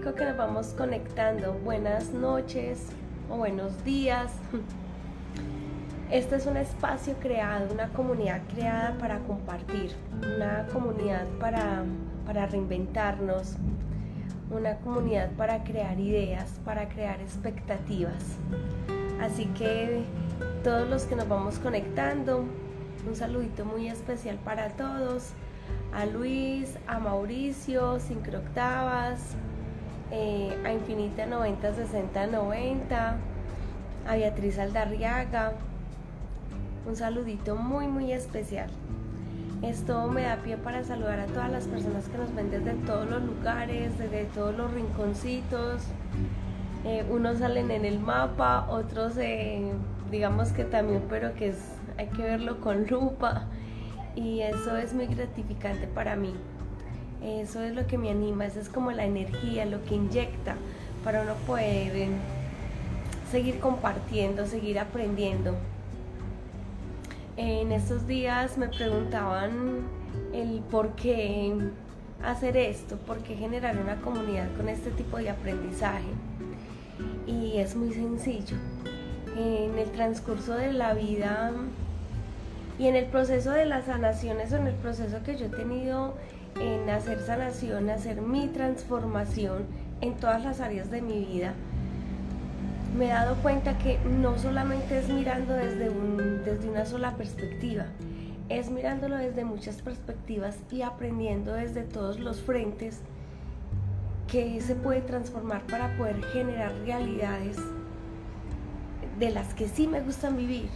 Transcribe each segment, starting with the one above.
que nos vamos conectando. Buenas noches o buenos días. Este es un espacio creado, una comunidad creada para compartir, una comunidad para, para reinventarnos, una comunidad para crear ideas, para crear expectativas. Así que todos los que nos vamos conectando, un saludito muy especial para todos a Luis, a Mauricio, Sincroctavas, eh, a Infinita 90 60 90, a Beatriz Aldarriaga. Un saludito muy muy especial. Esto me da pie para saludar a todas las personas que nos ven desde todos los lugares, desde todos los rinconcitos. Eh, unos salen en el mapa, otros eh, digamos que también, pero que es, hay que verlo con lupa y eso es muy gratificante para mí. Eso es lo que me anima, eso es como la energía, lo que inyecta para uno poder eh, seguir compartiendo, seguir aprendiendo. En estos días me preguntaban el por qué hacer esto, por qué generar una comunidad con este tipo de aprendizaje. Y es muy sencillo. En el transcurso de la vida y en el proceso de las sanaciones o en el proceso que yo he tenido en hacer sanación, hacer mi transformación en todas las áreas de mi vida, me he dado cuenta que no solamente es mirando desde, un, desde una sola perspectiva, es mirándolo desde muchas perspectivas y aprendiendo desde todos los frentes que se puede transformar para poder generar realidades de las que sí me gustan vivir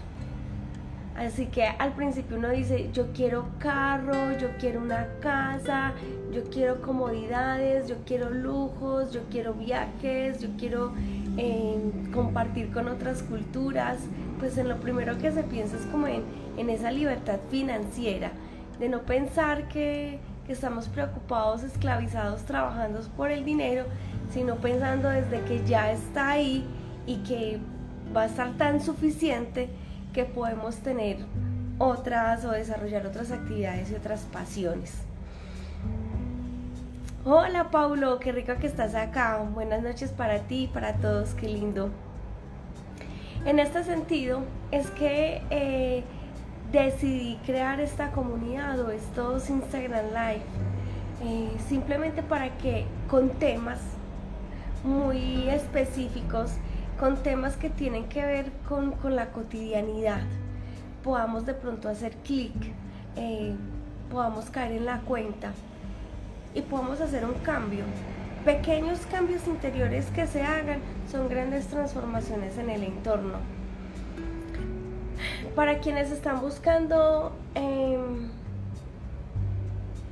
Así que al principio uno dice, yo quiero carro, yo quiero una casa, yo quiero comodidades, yo quiero lujos, yo quiero viajes, yo quiero em, compartir con otras culturas. Pues en lo primero que se piensa es como en, en esa libertad financiera, de no pensar que, que estamos preocupados, esclavizados, trabajando por el dinero, sino pensando desde que ya está ahí y que va a estar tan suficiente que podemos tener otras o desarrollar otras actividades y otras pasiones. Hola Paulo, qué rico que estás acá. Buenas noches para ti y para todos, qué lindo. En este sentido, es que eh, decidí crear esta comunidad o estos Instagram Live eh, simplemente para que con temas muy específicos con temas que tienen que ver con, la cotidianidad, podamos de pronto hacer clic, eh, podamos caer en la cuenta y podamos hacer un cambio. Pequeños cambios interiores que se hagan son grandes transformaciones en el entorno. Para quienes están buscando em,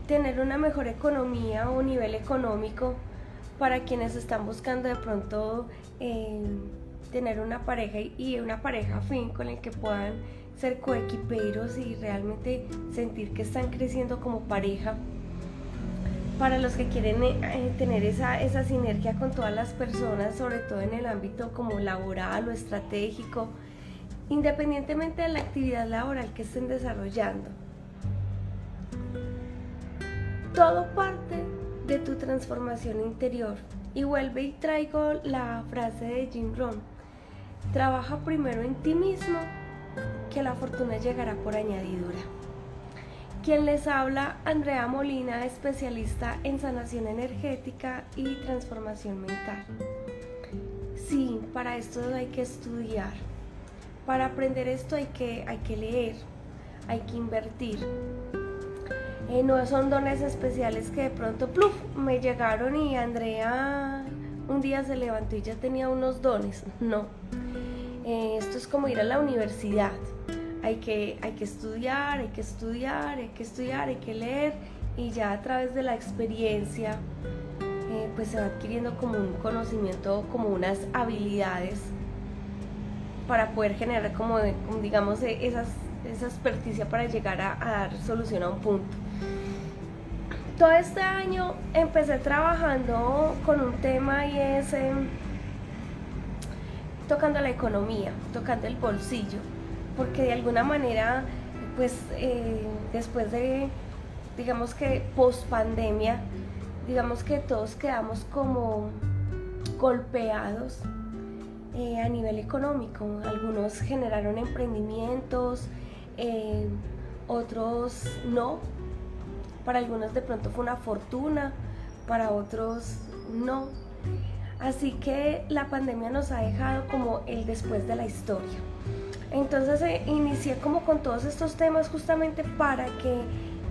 tener una mejor economía o nivel económico, para quienes están buscando de pronto eh, tener una pareja y una pareja fin con el que puedan ser coequiperos y realmente sentir que están creciendo como pareja. Para los que quieren eh, tener esa, esa sinergia con todas las personas, sobre todo en el ámbito como laboral o estratégico, independientemente de la actividad laboral que estén desarrollando. Todo parte de tu transformación interior. Y vuelve y traigo la frase de Jim Rohn. Trabaja primero en ti mismo, que la fortuna llegará por añadidura. Quien les habla, Andrea Molina, especialista en sanación energética y transformación mental. Sí, para esto hay que estudiar. Para aprender esto hay que, hay que leer, hay que invertir, eh, no son dones especiales que de pronto pluf, me llegaron y Andrea un día se levantó y ya tenía unos dones. No. Eh, esto es como ir a la universidad. Hay que, hay que estudiar, hay que estudiar, hay que estudiar, hay que leer y ya a través de la experiencia eh, pues se va adquiriendo como un conocimiento, como unas habilidades para poder generar como, digamos esas, esa experticia para llegar a dar solución a un punto todo este año empecé trabajando con un tema y es em, tocando la economía, tocando el bolsillo, porque de alguna manera, pues eh, después de, digamos que post pandemia, digamos que todos quedamos como golpeados eh, a nivel económico. Algunos generaron emprendimientos, eh, otros no. Para algunos de pronto fue una fortuna, para otros no. Así que la pandemia nos ha dejado como el después de la historia. Entonces eh, inicié como con todos estos temas justamente para que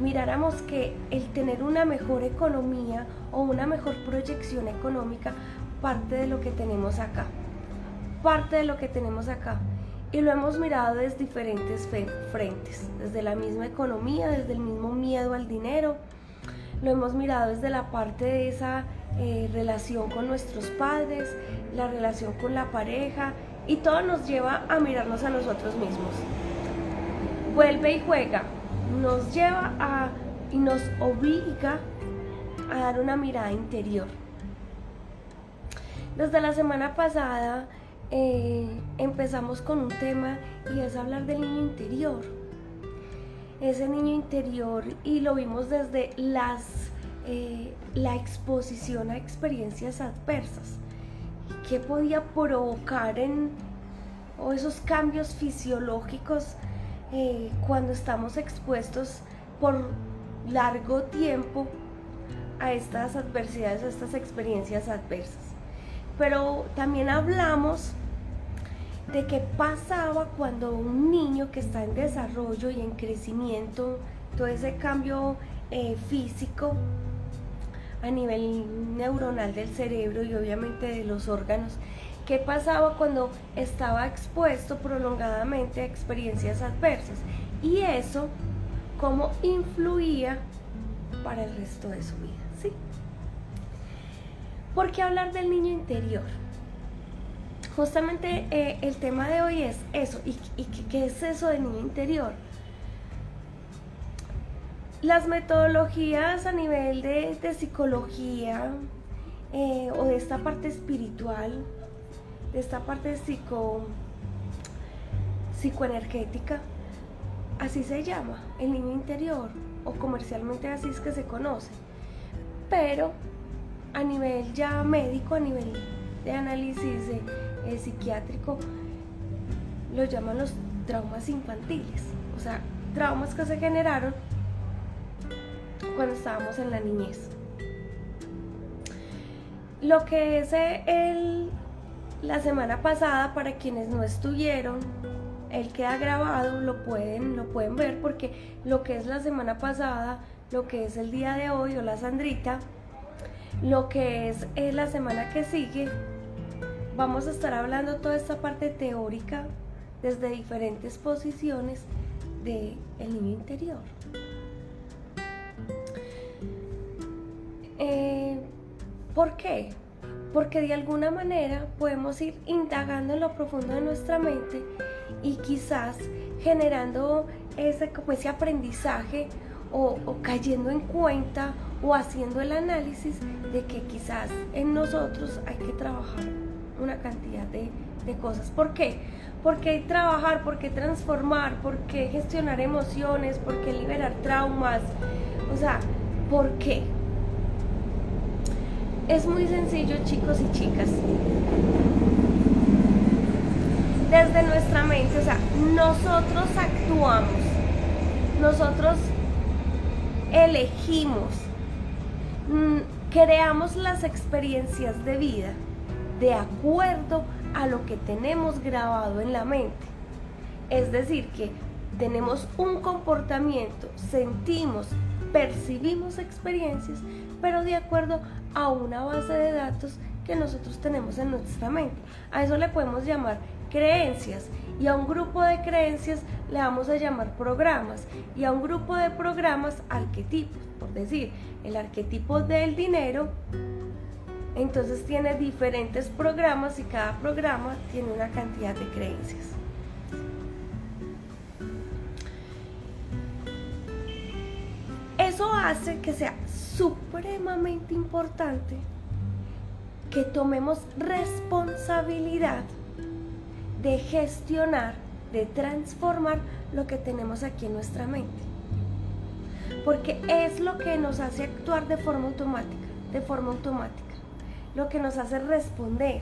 miráramos que el tener una mejor economía o una mejor proyección económica parte de lo que tenemos acá. Parte de lo que tenemos acá. Y lo hemos mirado desde diferentes frentes, desde la misma economía, desde el mismo miedo al dinero. Lo hemos mirado desde la parte de esa eh, relación con nuestros padres, la relación con la pareja y todo nos lleva a mirarnos a nosotros mismos. Vuelve y juega, nos lleva a y nos obliga a dar una mirada interior. Desde la semana pasada eh, empezamos con un tema y es hablar del niño interior. Ese niño interior y lo vimos desde las eh, la exposición a experiencias adversas. ¿Qué podía provocar en o esos cambios fisiológicos eh, cuando estamos expuestos por largo tiempo a estas adversidades, a estas experiencias adversas? Pero también hablamos de qué pasaba cuando un niño que está en desarrollo y en crecimiento, todo ese cambio eh, físico, a nivel neuronal del cerebro y obviamente de los órganos. ¿Qué pasaba cuando estaba expuesto prolongadamente a experiencias adversas? Y eso, cómo influía para el resto de su vida. ¿sí? ¿Por qué hablar del niño interior? Justamente eh, el tema de hoy es eso. ¿Y, qué es eso del niño interior? Las metodologías a nivel de, psicología eh, o de esta parte espiritual, de esta parte psico, psicoenergética, así se llama, el niño interior, o comercialmente así es que se conoce. Pero a nivel ya médico, a nivel de análisis psiquiátrico, lo llaman los traumas infantiles, o sea, traumas que se generaron cuando estábamos en la niñez. Lo que es eh, el, la semana pasada, para quienes no estuvieron, el queda grabado, lo pueden, lo pueden ver porque lo que es la semana pasada, lo que es el día de hoy o la Sandrita, lo que es eh, la semana que sigue, vamos a estar hablando toda esta parte teórica desde diferentes posiciones del el niño interior. Eh, ¿Por qué? Porque de alguna manera podemos ir indagando en lo profundo de nuestra mente y quizás generando ese, como ese aprendizaje o, cayendo en cuenta o haciendo el análisis de que quizás en nosotros hay que trabajar una cantidad de, de cosas. ¿Por qué? Porque trabajar, porque transformar, porque gestionar emociones, porque liberar traumas. O sea, ¿por qué? Es muy sencillo, chicos y chicas. Desde nuestra mente, o sea, nosotros actuamos, nosotros elegimos, mm, creamos las experiencias de vida de acuerdo a lo que tenemos grabado en la mente. Es decir, que tenemos un comportamiento, sentimos, percibimos experiencias, pero de acuerdo a una base de datos que nosotros tenemos en nuestra mente. A eso le podemos llamar creencias y a un grupo de creencias le vamos a llamar programas y a un grupo de programas arquetipos. Por decir, el arquetipo del dinero entonces tiene diferentes programas y cada programa tiene una cantidad de creencias. Eso hace que sea supremamente importante que tomemos responsabilidad de gestionar, de transformar lo que tenemos aquí en nuestra mente. Porque es lo que nos hace actuar de forma automática. de forma automática, lo que nos hace responder.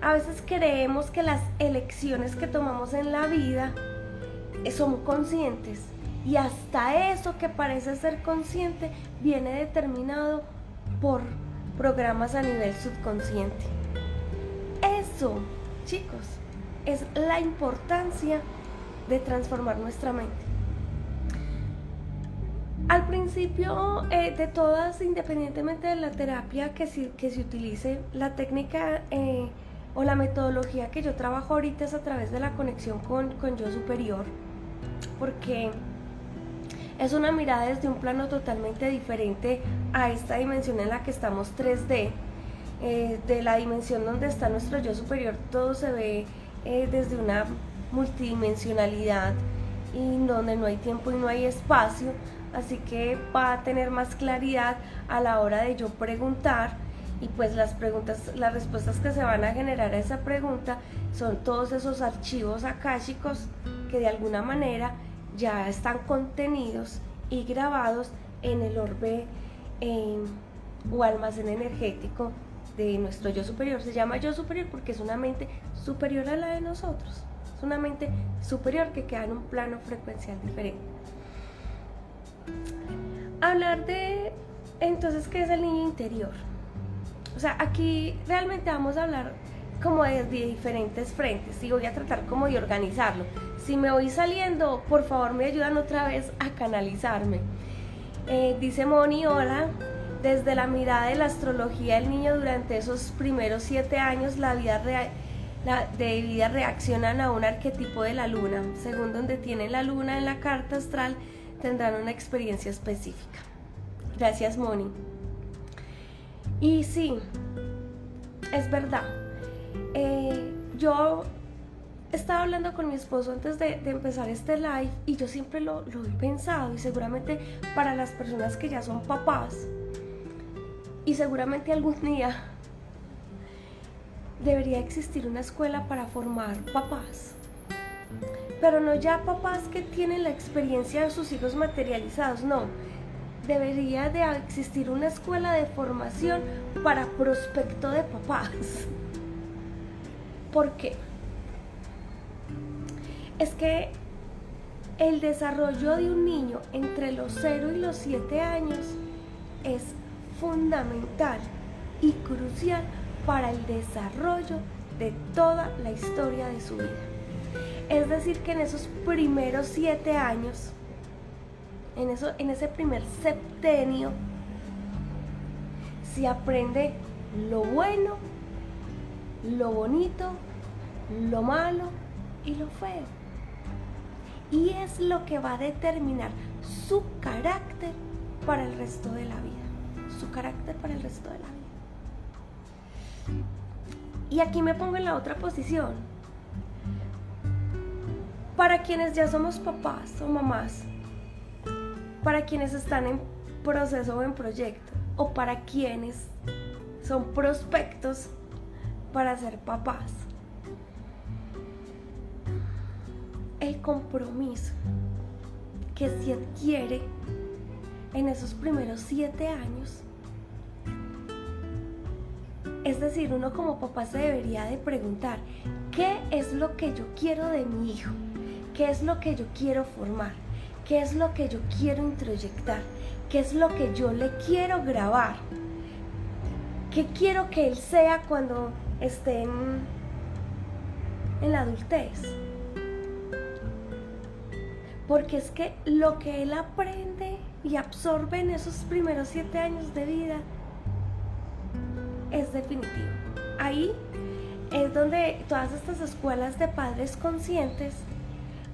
A veces creemos que las elecciones que tomamos en la vida son conscientes y hasta eso que parece ser consciente viene determinado por programas a nivel subconsciente. Eso, chicos, es la importancia de transformar nuestra mente. Al principio eh, de todas, independientemente de la terapia que, que se utilice, la técnica eh, o la metodología que yo trabajo ahorita es a través de la conexión con, con yo superior, porque es una mirada desde un plano totalmente diferente a esta dimensión en la que estamos 3D. Eh, de la dimensión donde está nuestro yo superior, todo se ve desde una multidimensionalidad y donde no hay tiempo y no hay espacio, así que va a tener más claridad a la hora de yo preguntar y pues las preguntas, las respuestas que se van a generar a esa pregunta son todos esos archivos akáshicos que de alguna manera ya están contenidos y grabados en el orbe o almacén energético de nuestro yo superior. Se llama yo superior porque es una mente superior a la de nosotros. Es una mente superior que queda en un plano frecuencial diferente. Hablar de entonces qué es el niño interior. O sea, aquí realmente vamos a hablar como de, diferentes frentes y voy a tratar como de organizarlo. Si me voy saliendo, por favor me ayudan otra vez a canalizarme. Eh, dice Moni, hola, desde la mirada de la astrología del niño durante esos primeros siete años, la vida real de vida reaccionan a un arquetipo de la luna. Según donde tienen la luna en la carta astral, tendrán una experiencia específica. Gracias, Moni. Y sí, es verdad. Eh, yo estaba hablando con mi esposo antes de, empezar este live y yo siempre lo, lo, he pensado y seguramente para las personas que ya son papás y seguramente algún día debería existir una escuela para formar papás. Pero no ya papás que tienen la experiencia de sus hijos materializados, no. Debería de existir una escuela de formación para prospecto de papás. ¿Por qué? Es que el desarrollo de un niño entre los 0 y los 7 años es fundamental y crucial para el desarrollo de toda la historia de su vida. Es decir, que en esos primeros siete años, en, eso, en ese primer septenio, se aprende lo bueno, lo bonito, lo malo y lo feo. Y es lo que va a determinar su carácter para el resto de la vida. Su carácter para el resto de la vida. Y aquí me pongo en la otra posición. Para quienes ya somos papás o mamás, para quienes están en proceso o en proyecto, o para quienes son prospectos para ser papás. El compromiso que se adquiere en esos primeros siete años es decir, uno como papá se debería de preguntar, ¿qué es lo que yo quiero de mi hijo? ¿Qué es lo que yo quiero formar? ¿Qué es lo que yo quiero introyectar? ¿Qué es lo que yo le quiero grabar? ¿Qué quiero que él sea cuando esté en, en la adultez? Porque es que lo que él aprende y absorbe en esos primeros siete años de vida es definitivo. Ahí es donde todas estas escuelas de padres conscientes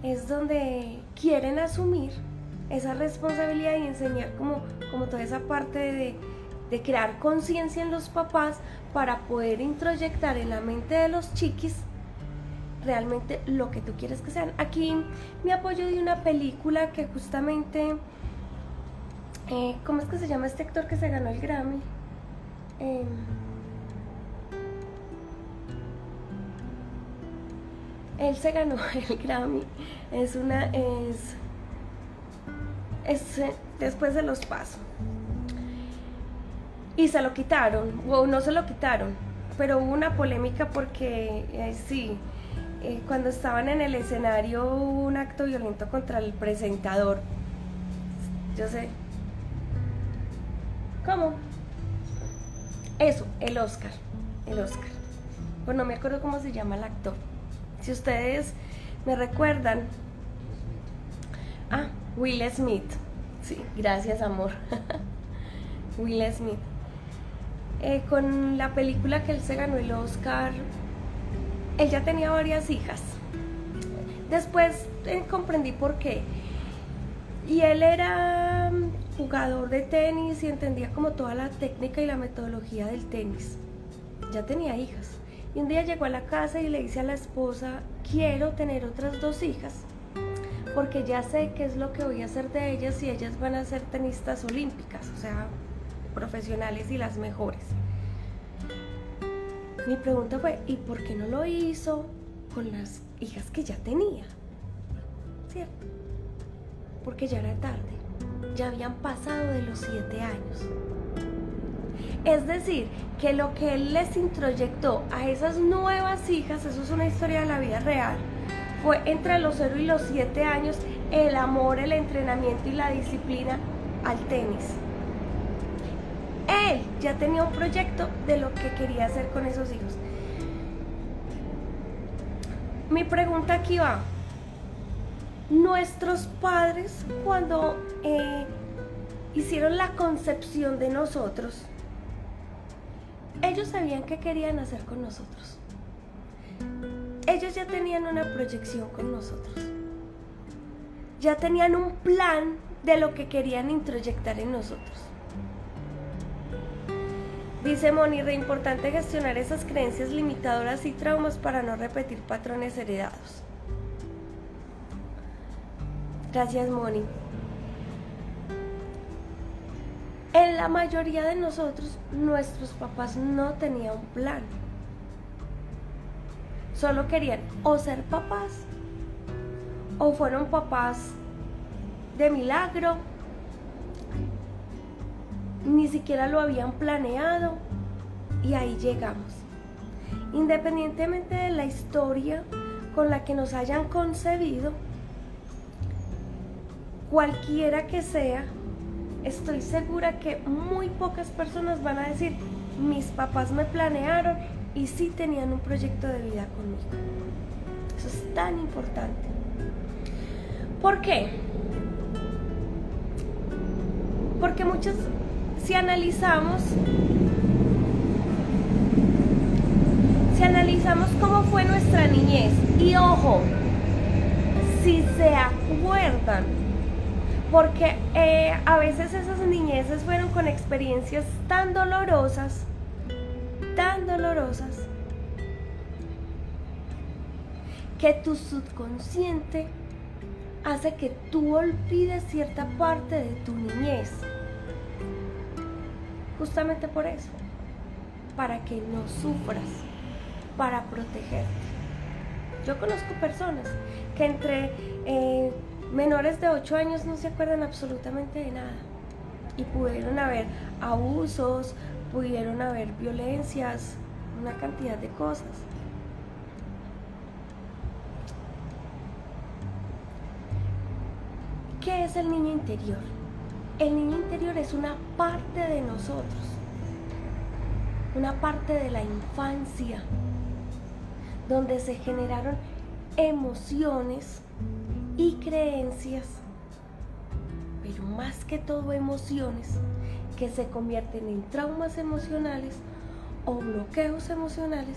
es donde quieren asumir esa responsabilidad y enseñar como, como toda esa parte de, de crear conciencia en los papás para poder introyectar en la mente de los chiquis realmente lo que tú quieres que sean. Aquí me apoyo de una película que justamente, eh, ¿cómo es que se llama este actor que se ganó el Grammy? Em, él se ganó el Grammy. Es una. Es. Es. Después de los pasos. y se lo quitaron, o no se lo quitaron, pero hubo una polémica porque eh, sí, eh, cuando estaban en el escenario hubo un acto violento contra el presentador. Yo sé. ¿Cómo? Eso, el Oscar. El Oscar. Pues no me acuerdo cómo se llama el actor. Si ustedes me recuerdan. Ah, Will Smith. Sí, gracias amor. Will Smith. Eh, con la película que él se ganó el Oscar, él ya tenía varias hijas. Después eh, comprendí por qué. Y él era mm, jugador de tenis y entendía como toda la técnica y la metodología del tenis. Ya tenía hijas. Y un día llegó a la casa y le dice a la esposa, quiero tener otras dos hijas, porque ya sé qué es lo que voy a hacer de ellas y ellas van a ser tenistas olímpicas, o sea, profesionales y las mejores. Mi pregunta fue, ¿y por qué no lo hizo con las hijas que ya tenía? ¿Cierto? Porque ya era tarde, ya habían pasado de los siete años. Es decir, que lo que él les introyectó a esas nuevas hijas, eso es una historia de la vida real, fue entre los 0 y los 7 años el amor, el entrenamiento y la disciplina al tenis. Él ya tenía un proyecto de lo que quería hacer con esos hijos. Mi pregunta aquí va. Nuestros padres cuando eh, hicieron la concepción de nosotros, ellos sabían qué querían hacer con nosotros. Ellos ya tenían una proyección con nosotros. Ya tenían un plan de lo que querían introyectar en nosotros. Dice Moni, re importante gestionar esas creencias limitadoras y traumas para no repetir patrones heredados. Gracias Moni. La mayoría de nosotros, nuestros papás no tenían un plan. Solo querían o ser papás o fueron papás de milagro. Ni siquiera lo habían planeado y ahí llegamos. Independientemente de la historia con la que nos hayan concebido, cualquiera que sea, estoy segura que muy pocas personas van a decir, mis papás me planearon y sí tenían un proyecto de vida conmigo. Eso es tan importante. ¿Por qué? Porque muchos, si analizamos, si analizamos cómo fue nuestra niñez, y ojo, si se acuerdan porque eh, a veces esas niñeces fueron con experiencias tan dolorosas, tan dolorosas, que tu subconsciente hace que tú olvides cierta parte de tu niñez. Justamente por eso, para que no sufras, para protegerte. Yo conozco personas que entre... Eh, menores de 8 años no se acuerdan absolutamente de nada. Y pudieron haber abusos, pudieron haber violencias, una cantidad de cosas. ¿Qué es el niño interior? El niño interior es una parte de nosotros, una parte de la infancia, donde se generaron emociones y creencias, pero más que todo emociones que se convierten en traumas emocionales o bloqueos emocionales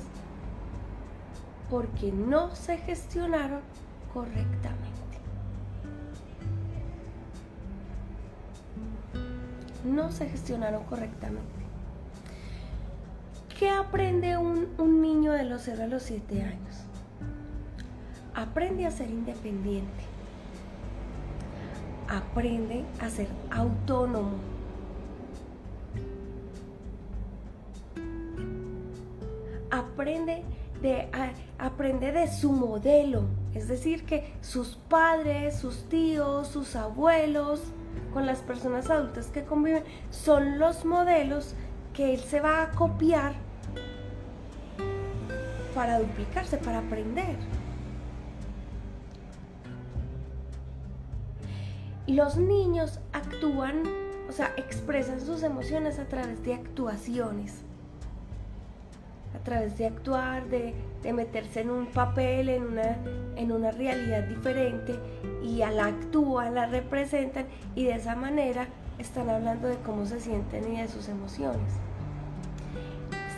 porque no se gestionaron correctamente. No se gestionaron correctamente. ¿Qué aprende un, un niño de los 0 a los 7 años? Aprende a ser independiente aprende a ser autónomo. Aprende de, aprende de su modelo, es decir, que sus padres, sus tíos, sus abuelos, con las personas adultas que conviven, son los modelos que él se va a copiar para duplicarse, para aprender. Los niños actúan, o sea, expresan sus emociones a través de actuaciones, a través de actuar, de, meterse en un papel, en una, en una realidad diferente, y al actúan, la representan, y de esa manera están hablando de cómo se sienten y de sus emociones.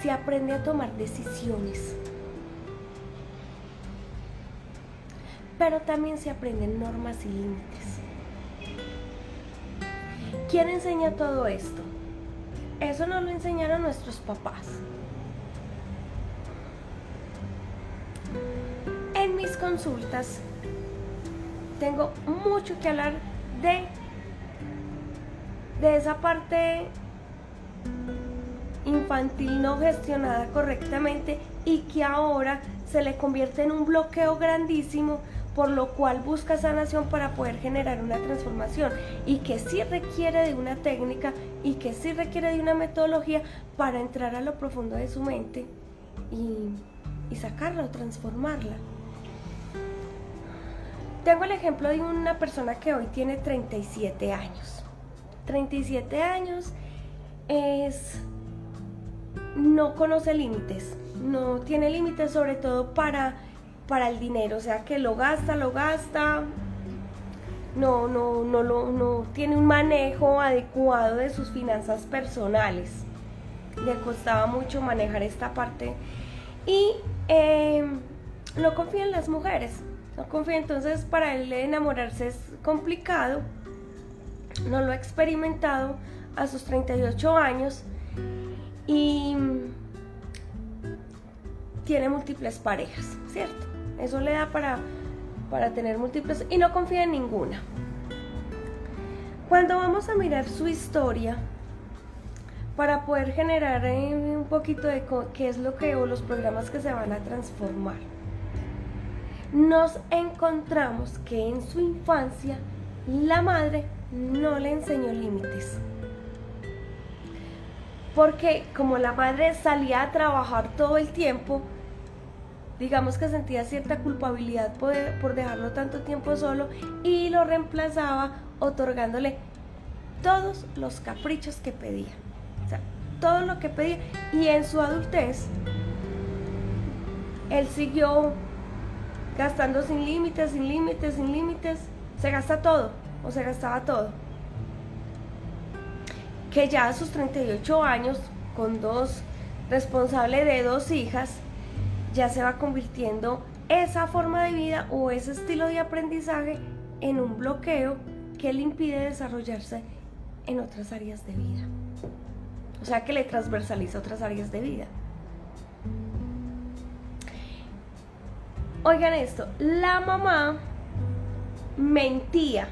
Se aprende a tomar decisiones. Pero también se aprenden normas y límites. ¿Quién enseña todo esto? Eso nos lo enseñaron nuestros papás. En mis consultas tengo mucho que hablar de de esa parte infantil no gestionada correctamente y que ahora se le convierte en un bloqueo grandísimo por lo cual busca sanación para poder generar una transformación y que sí requiere de una técnica y que sí requiere de una metodología para entrar a lo profundo de su mente y, y sacarla o transformarla. Tengo el ejemplo de una persona que hoy tiene 37 años. 37 años es no conoce límites, no tiene límites sobre todo para, para el dinero, o sea que lo gasta, lo gasta, no, no, no, no tiene un manejo adecuado de sus finanzas personales. Le costaba mucho manejar esta parte y em, no confía en las mujeres, no confía, entonces para él enamorarse es complicado no lo ha experimentado a sus 38 años y tiene múltiples parejas, ¿cierto? Eso le da para, para tener múltiples y no confía en ninguna. Cuando vamos a mirar su historia, para poder generar eh, un poquito de qué es lo que o los programas que se van a transformar, nos encontramos que en su infancia la madre no le enseñó límites. Porque como la madre salía a trabajar todo el tiempo, digamos que sentía cierta culpabilidad por, dejarlo tanto tiempo solo y lo reemplazaba otorgándole todos los caprichos que pedía. O sea, todo lo que pedía. Y en su adultez, él siguió gastando sin límites, sin límites, sin límites. Se gasta todo o se gastaba todo. Que ya a sus 38 años, con dos, responsable de dos hijas, ya se va convirtiendo esa forma de vida o ese estilo de aprendizaje en un bloqueo que le impide desarrollarse en otras áreas de vida. O sea que le transversaliza otras áreas de vida. Oigan esto, la mamá mentía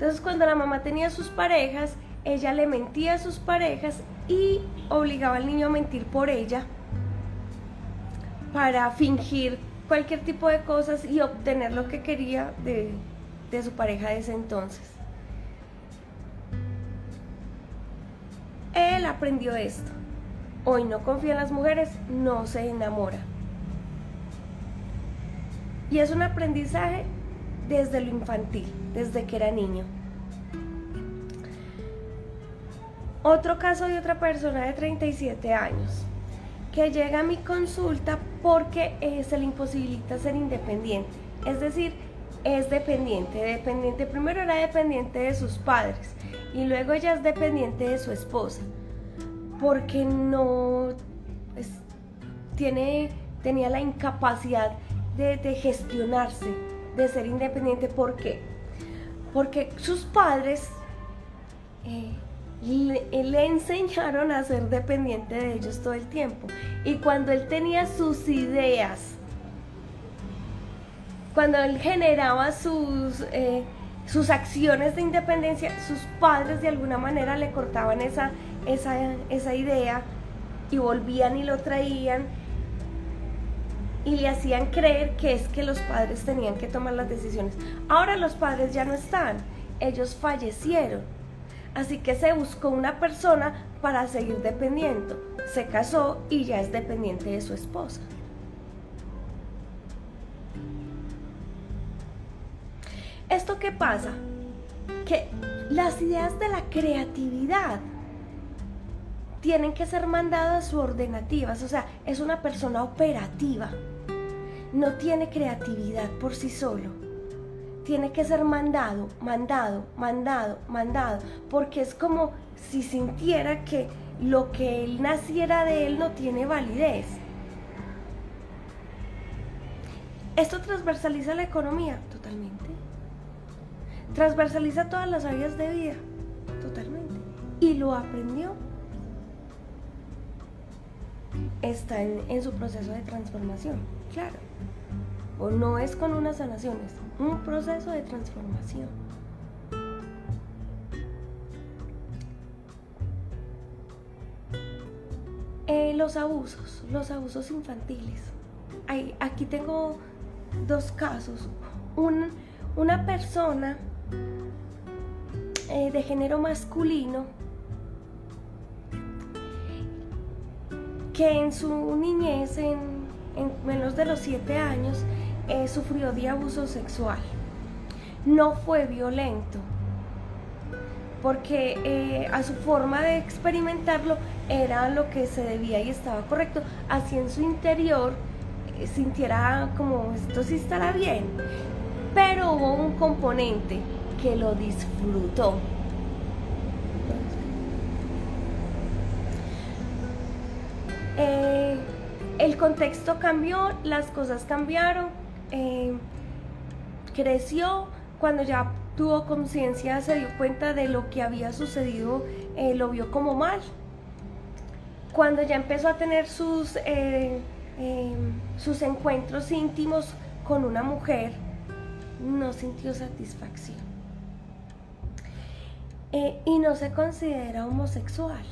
entonces cuando la mamá tenía sus parejas, ella le mentía a sus parejas y obligaba al niño a mentir por ella para fingir cualquier tipo de cosas y obtener lo que quería de, su pareja de ese entonces. Él aprendió esto. Hoy no confía en las mujeres, no se enamora. Y es un aprendizaje desde lo infantil, desde que era niño. Otro caso de otra persona de 37 años que llega a mi consulta porque eh, se le imposibilita ser independiente. Es decir, es dependiente. Dependiente, primero era dependiente de sus padres y luego ella es dependiente de su esposa. Porque no tiene, tenía la incapacidad de, de gestionarse, de ser independiente. ¿Por qué? Porque sus padres eh, le, enseñaron a ser dependiente de ellos todo el tiempo. Y cuando él tenía sus ideas, cuando él generaba sus, eh, sus acciones de independencia, sus padres de alguna manera le cortaban esa, esa, esa idea y volvían y lo traían y le hacían creer que es que los padres tenían que tomar las decisiones. Ahora los padres ya no están, ellos fallecieron. Así que se buscó una persona para seguir dependiendo. Se casó y ya es dependiente de su esposa. ¿Esto qué pasa? Que las ideas de la creatividad tienen que ser mandadas subordinativas, o sea, es una persona operativa, no tiene creatividad por sí solo. Tiene que ser mandado, mandado, mandado, mandado, porque es como si sintiera que lo que él naciera de él no tiene validez. ¿Esto transversaliza la economía? Totalmente. Transversaliza todas las áreas de vida. Totalmente. Y lo aprendió. Está en, su proceso de transformación. Claro. O no es con una sanación, es un proceso de transformación. Eh, los abusos, los abusos infantiles. aquí tengo dos casos. una persona eh, de género masculino que en su niñez, en, menos de los siete años, eh, sufrió de abuso sexual. No fue violento, porque eh, a su forma de experimentarlo era lo que se debía y estaba correcto. Así en su interior sintiera como esto sí estará bien. Pero hubo un componente que lo disfrutó. Eh, el contexto cambió, las cosas cambiaron, eh, creció, cuando ya tuvo conciencia se dio cuenta de lo que había sucedido, eh, lo vio como mal. Cuando ya empezó a tener sus, sus encuentros íntimos con una mujer, no sintió satisfacción. Eh, y no se considera homosexual.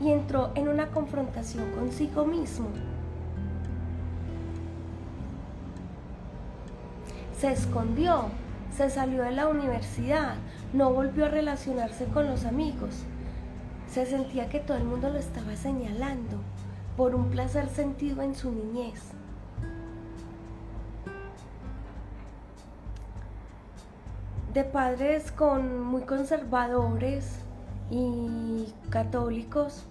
Y entró en una confrontación consigo mismo. Se escondió, se salió de la universidad, no volvió a relacionarse con los amigos. Se sentía que todo el mundo lo estaba señalando por un placer sentido en su niñez. de padres con muy conservadores y católicos.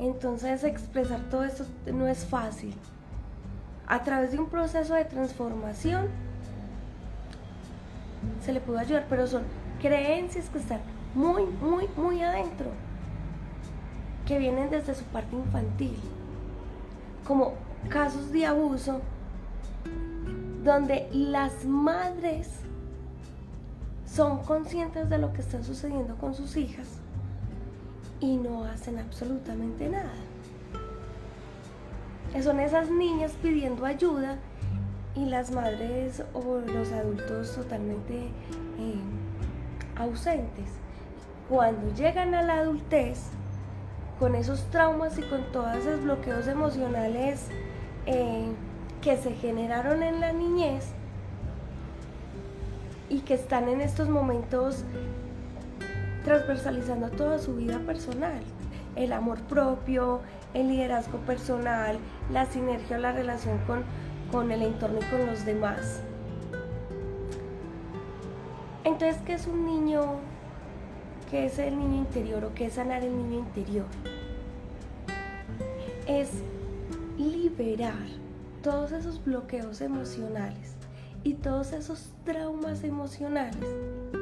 Entonces expresar todo esto no es fácil. A través de un proceso de transformación se le puede ayudar, pero son creencias que están muy, muy, muy adentro, que vienen desde su parte infantil, como casos de abuso donde las madres son conscientes de lo que está sucediendo con sus hijas y no hacen absolutamente nada. Son esas niñas pidiendo ayuda y las madres o los adultos totalmente eh, ausentes. Cuando llegan a la adultez, con esos traumas y con todos esos bloqueos emocionales eh, que se generaron en la niñez, y que están en estos momentos transversalizando toda su vida personal. El amor propio, el liderazgo personal, la sinergia o la relación con, con el entorno y con los demás. Entonces, ¿qué es un niño? ¿Qué es el niño interior o qué es sanar el niño interior? Es liberar todos esos bloqueos emocionales y todos esos traumas emocionales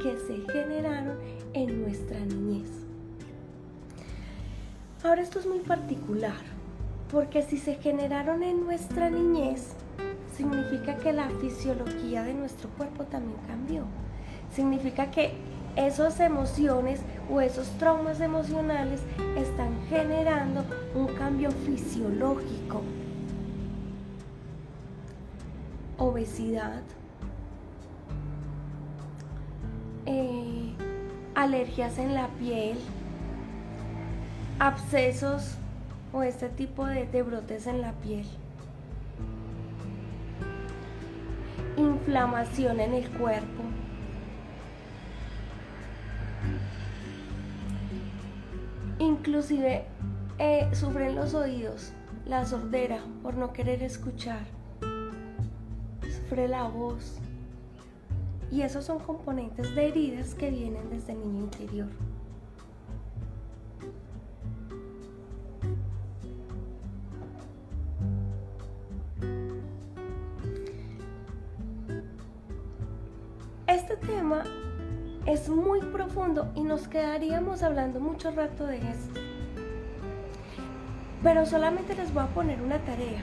que se generaron en nuestra niñez. Ahora esto es muy particular, porque si se generaron en nuestra niñez, significa que la fisiología de nuestro cuerpo también cambió. Significa que esas emociones o esos traumas emocionales están generando un cambio fisiológico. Obesidad, eh, alergias en la piel, abscesos o este tipo de, de brotes en la piel, inflamación en el cuerpo. Inclusive eh, sufren los oídos, la sordera por no querer escuchar. Sufre la voz. Y esos son componentes de heridas que vienen desde el niño interior. Es muy profundo y nos quedaríamos hablando mucho rato de esto. Pero solamente les voy a poner una tarea,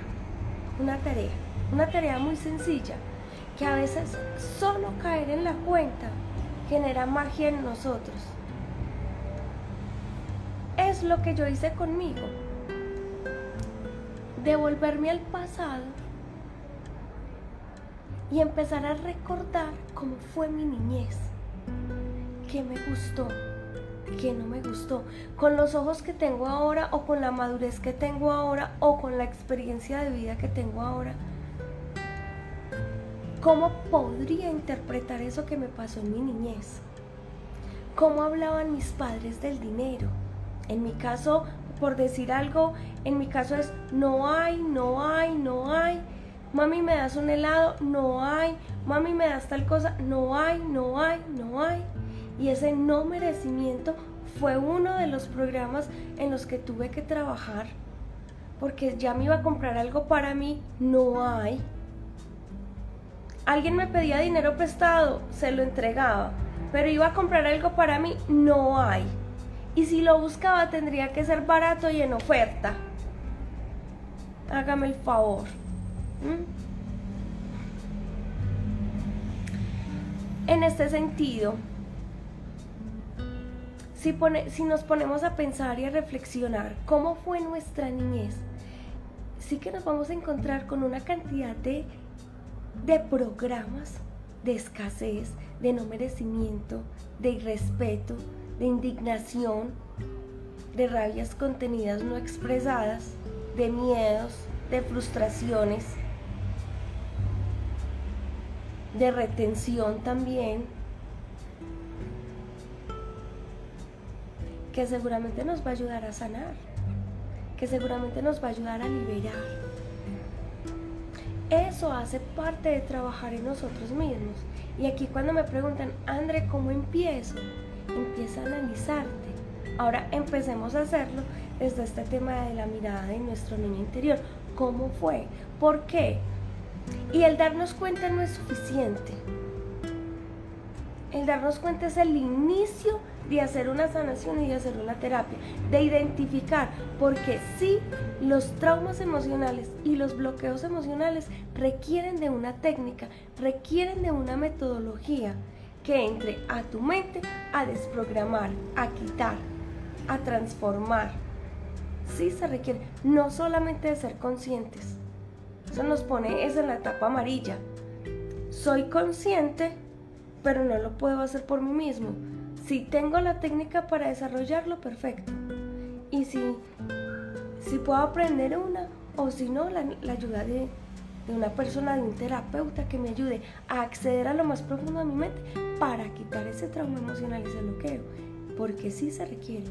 una tarea, una tarea muy sencilla, que a veces solo caer en la cuenta genera magia en nosotros. Es lo que yo hice conmigo. Devolverme al pasado y empezar a recordar cómo fue mi niñez, qué me gustó, qué no me gustó, con los ojos que tengo ahora o con la madurez que tengo ahora o con la experiencia de vida que tengo ahora. ¿Cómo podría interpretar eso que me pasó en mi niñez? ¿Cómo hablaban mis padres del dinero? En mi caso, por decir algo, en mi caso es no hay, no hay, no hay Mami, ¿me das un helado? No hay. Mami, ¿me das tal cosa? No hay, no hay, no hay. Y ese no merecimiento fue uno de los programas en los que tuve que trabajar. Porque ya me iba a comprar algo para mí, no hay. Alguien me pedía dinero prestado, se lo entregaba. Pero iba a comprar algo para mí, no hay. Y si lo buscaba tendría que ser barato y en oferta. Hágame el favor. ¿Mm? En este sentido, si, si, nos ponemos a pensar y a reflexionar cómo fue nuestra niñez, sí que nos vamos a encontrar con una cantidad de, de programas de escasez, de no merecimiento, de irrespeto, de indignación, de rabias contenidas no expresadas, de miedos, de frustraciones, de retención también, que seguramente nos va a ayudar a sanar, que seguramente nos va a ayudar a liberar. Eso hace parte de trabajar en nosotros mismos. Y aquí cuando me preguntan, André, ¿cómo empiezo? Empieza a analizarte. Ahora empecemos a hacerlo desde este tema de la mirada de nuestro niño interior. ¿Cómo fue? ¿Por qué? Y el darnos cuenta no es suficiente. El darnos cuenta es el inicio de hacer una sanación y de hacer una terapia, de identificar, porque sí, los traumas emocionales y los bloqueos emocionales requieren de una técnica, requieren de una metodología que entre a tu mente a desprogramar, a quitar, a transformar. Sí se requiere, no solamente de ser conscientes, eso nos pone eso en la etapa amarilla. Soy consciente, pero no lo puedo hacer por mí mismo. Si tengo la técnica para desarrollarlo, perfecto. Y si, si puedo aprender una, o si no, la, ayuda de, de una persona, de un terapeuta que me ayude a acceder a lo más profundo de mi mente para quitar ese trauma emocional y ese bloqueo. Porque sí se requiere.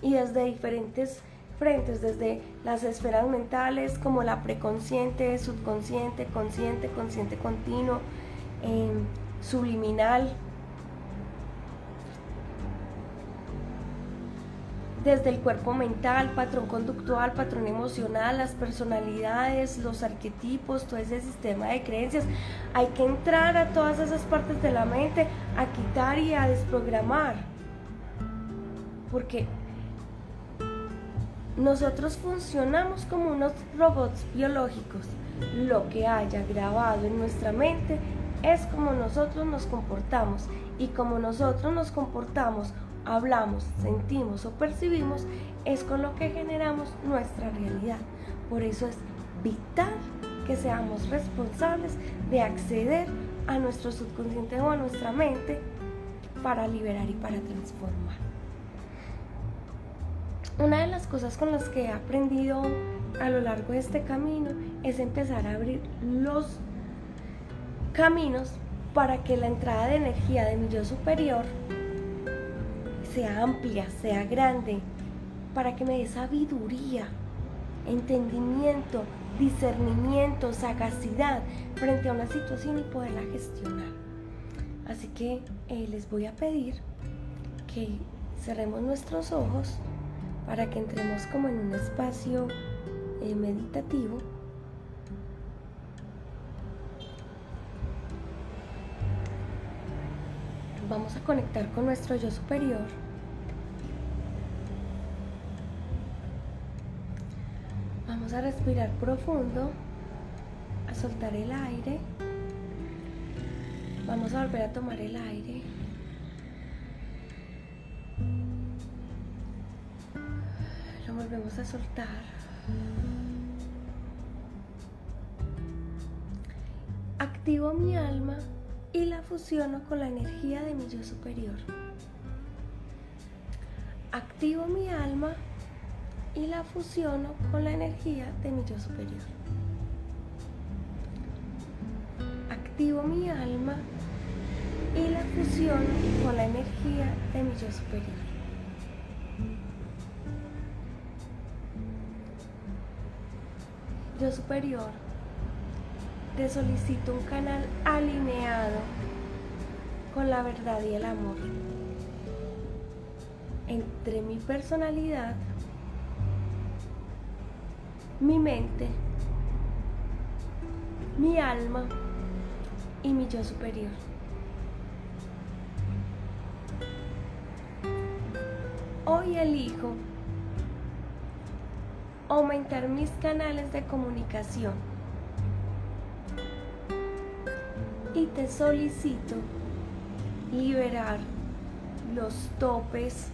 Y desde diferentes frentes, desde las esferas mentales como la preconsciente, subconsciente, consciente, consciente continuo, em, subliminal, desde el cuerpo mental, patrón conductual, patrón emocional, las personalidades, los arquetipos, todo ese sistema de creencias. Hay que entrar a todas esas partes de la mente, a quitar y a desprogramar. Porque nosotros funcionamos como unos robots biológicos. Lo que haya grabado en nuestra mente es como nosotros nos comportamos y como nosotros nos comportamos, hablamos, sentimos o percibimos, es con lo que generamos nuestra realidad. Por eso es vital que seamos responsables de acceder a nuestro subconsciente o a nuestra mente para liberar y para transformar. Una de las cosas con las que he aprendido a lo largo de este camino es empezar a abrir los caminos para que la entrada de energía de mi yo superior sea amplia, sea grande para que me dé sabiduría, entendimiento, discernimiento, sagacidad frente a una situación y poderla gestionar. Así que eh, les voy a pedir que cerremos nuestros ojos para que entremos como en un espacio eh, meditativo. Vamos a conectar con nuestro yo superior. Vamos a respirar profundo, a soltar el aire. Vamos a volver a tomar el aire. Volvemos a soltar. Activo mi alma y la fusiono con la energía de mi yo superior. Activo mi alma y la fusiono con la energía de mi yo superior. Activo mi alma y la fusiono con la energía de mi yo superior. Yo superior, te solicito un canal alineado con la verdad y el amor entre mi personalidad, mi mente, mi alma y mi yo superior. Hoy elijo aumentar mis canales de comunicación. Y te solicito liberar los topes,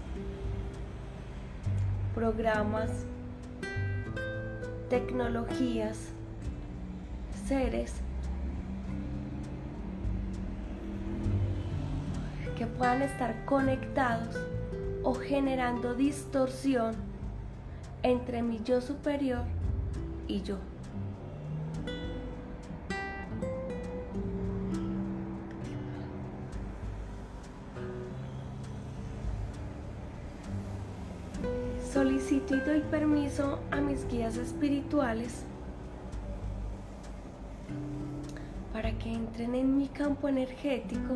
programas, tecnologías, seres que puedan estar conectados o generando distorsión entre mi yo superior y yo. Solicito y doy permiso a mis guías espirituales para que entren en mi campo energético,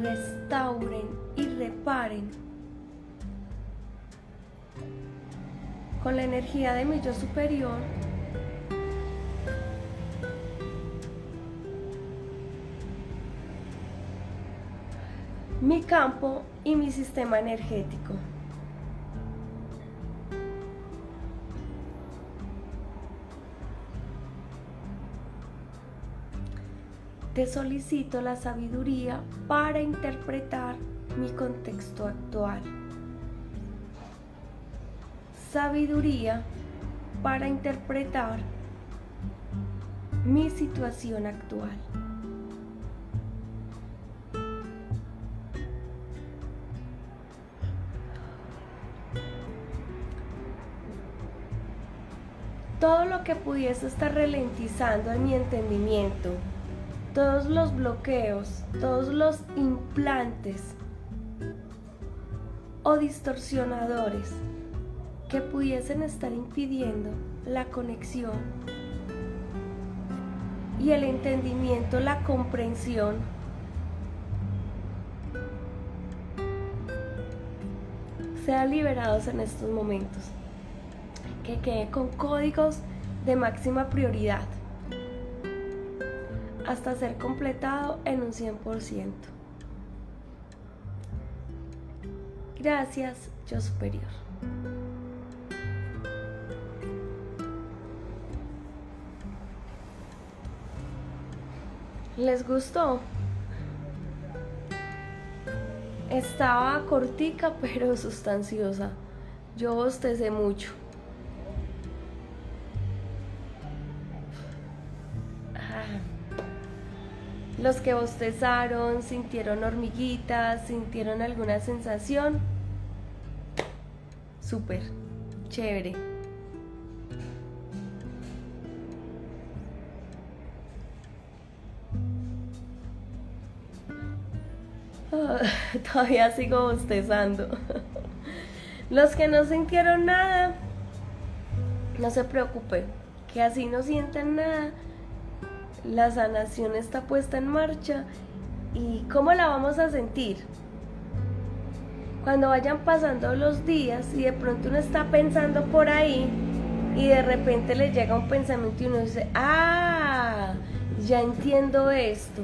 restauren y reparen con la energía de mi yo superior mi campo y mi sistema energético. Te solicito la sabiduría para interpretar mi contexto actual sabiduría para interpretar mi situación actual. Todo lo que pudiese estar ralentizando en mi entendimiento, todos los bloqueos, todos los implantes o distorsionadores que pudiesen estar impidiendo la conexión y el entendimiento, la comprensión. Sean liberados en estos momentos. Que quede con códigos de máxima prioridad hasta ser completado en un 100%. Gracias, yo superior. ¿Les gustó? Estaba cortica pero sustanciosa. Yo bostecé mucho. Ah. Los que bostezaron, sintieron hormiguitas, sintieron alguna sensación. Súper, chévere. todavía sigo bostezando. Los que no sintieron nada, no se preocupen, que así no sientan nada. La sanación está puesta en marcha. ¿Y cómo la vamos a sentir? Cuando vayan pasando los días y de pronto uno está pensando por ahí y de repente le llega un pensamiento y uno dice, ah, ya entiendo esto.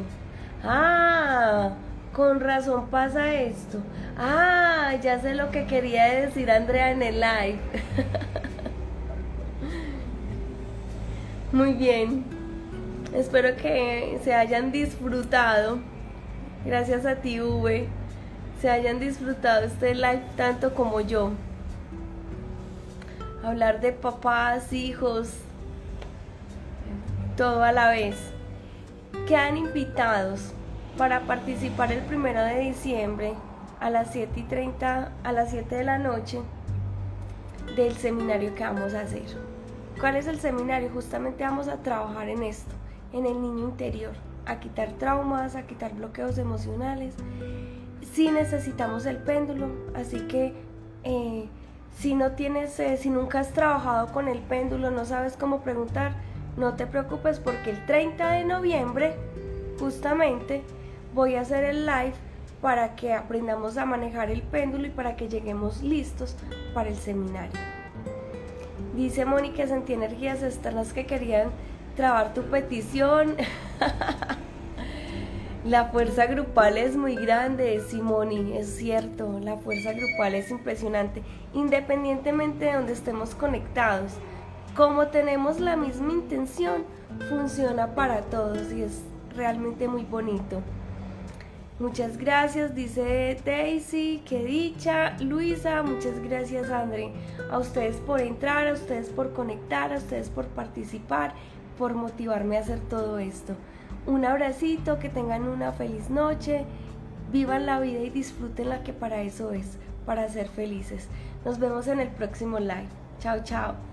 Ah, con razón pasa esto. Ah, ya sé lo que quería decir Andrea en el live. Muy bien. Espero que se hayan disfrutado. Gracias a ti, V. Se hayan disfrutado este live tanto como yo. Hablar de papás, hijos, todo a la vez. Quedan invitados para participar el primero de diciembre a las 7 y 30, a las 7 de la noche del seminario que vamos a hacer. ¿Cuál es el seminario? Justamente vamos a trabajar en esto, en el niño interior, a quitar traumas, a quitar bloqueos emocionales. Si necesitamos el péndulo, así que eh, si no tienes, eh, si nunca has trabajado con el péndulo, no sabes cómo preguntar, no te preocupes porque el 30 de noviembre, justamente, voy a hacer el live para que aprendamos a manejar el péndulo y para que lleguemos listos para el seminario. Dice Mónica sentí energías están las que querían trabar tu petición. la fuerza grupal es muy grande, Simoni, es cierto, la fuerza grupal es impresionante, independientemente de donde estemos conectados. Como tenemos la misma intención, funciona para todos y es realmente muy bonito. Muchas gracias, dice Daisy, qué dicha. Luisa, muchas gracias, André. A ustedes por entrar, a ustedes por conectar, a ustedes por participar, por motivarme a hacer todo esto. Un abracito, que tengan una feliz noche, vivan la vida y disfruten la que para eso es, para ser felices. Nos vemos en el próximo live. Chao, chao.